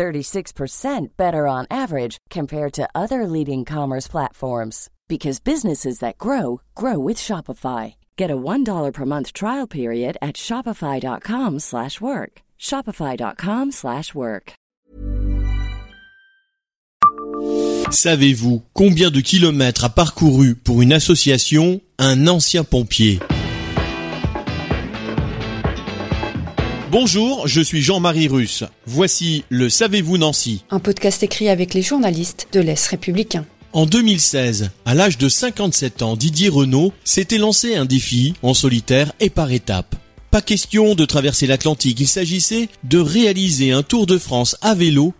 36% better on average compared to other leading commerce platforms because businesses that grow grow with Shopify. Get a $1 per month trial period at shopify.com/work. shopify.com/work. Savez-vous combien de kilomètres a parcouru pour une association un ancien pompier? Bonjour, je suis Jean-Marie Russe. Voici le Savez-vous Nancy Un podcast écrit avec les journalistes de l'Est républicain. En 2016, à l'âge de 57 ans, Didier Renault s'était lancé un défi en solitaire et par étapes. Pas question de traverser l'Atlantique, il s'agissait de réaliser un tour de France à vélo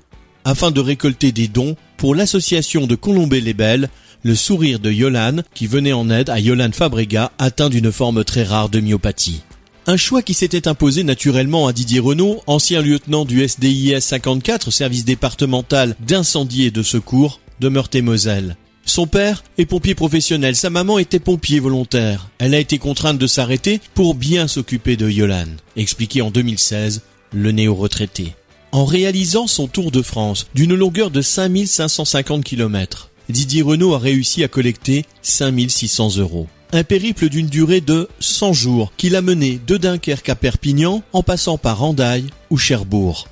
afin de récolter des dons pour l'association de Colombey-les-Belles, le sourire de Yolande, qui venait en aide à Yolande Fabrega, atteint d'une forme très rare de myopathie. Un choix qui s'était imposé naturellement à Didier Renault, ancien lieutenant du SDIS 54, service départemental d'incendie et de secours, de Meurthe-et-Moselle. Son père est pompier professionnel, sa maman était pompier volontaire. Elle a été contrainte de s'arrêter pour bien s'occuper de Yolande, expliqué en 2016 le néo-retraité. En réalisant son tour de France d'une longueur de 5550 km, Didier Renault a réussi à collecter 5600 euros. Un périple d'une durée de 100 jours qui l'a mené de Dunkerque à Perpignan en passant par Randaille ou Cherbourg.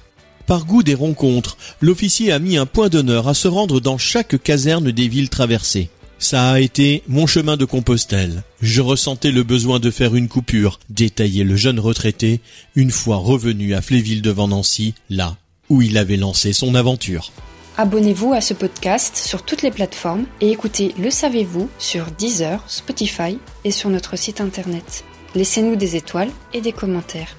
Par goût des rencontres, l'officier a mis un point d'honneur à se rendre dans chaque caserne des villes traversées. Ça a été mon chemin de Compostelle. Je ressentais le besoin de faire une coupure, détaillait le jeune retraité, une fois revenu à Fléville devant Nancy, là où il avait lancé son aventure. Abonnez-vous à ce podcast sur toutes les plateformes et écoutez Le Savez-vous sur Deezer, Spotify et sur notre site internet. Laissez-nous des étoiles et des commentaires.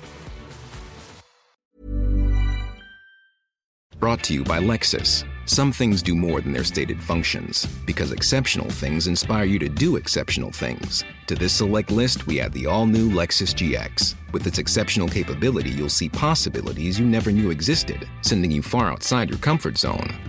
Brought to you by Lexus. Some things do more than their stated functions, because exceptional things inspire you to do exceptional things. To this select list, we add the all new Lexus GX. With its exceptional capability, you'll see possibilities you never knew existed, sending you far outside your comfort zone.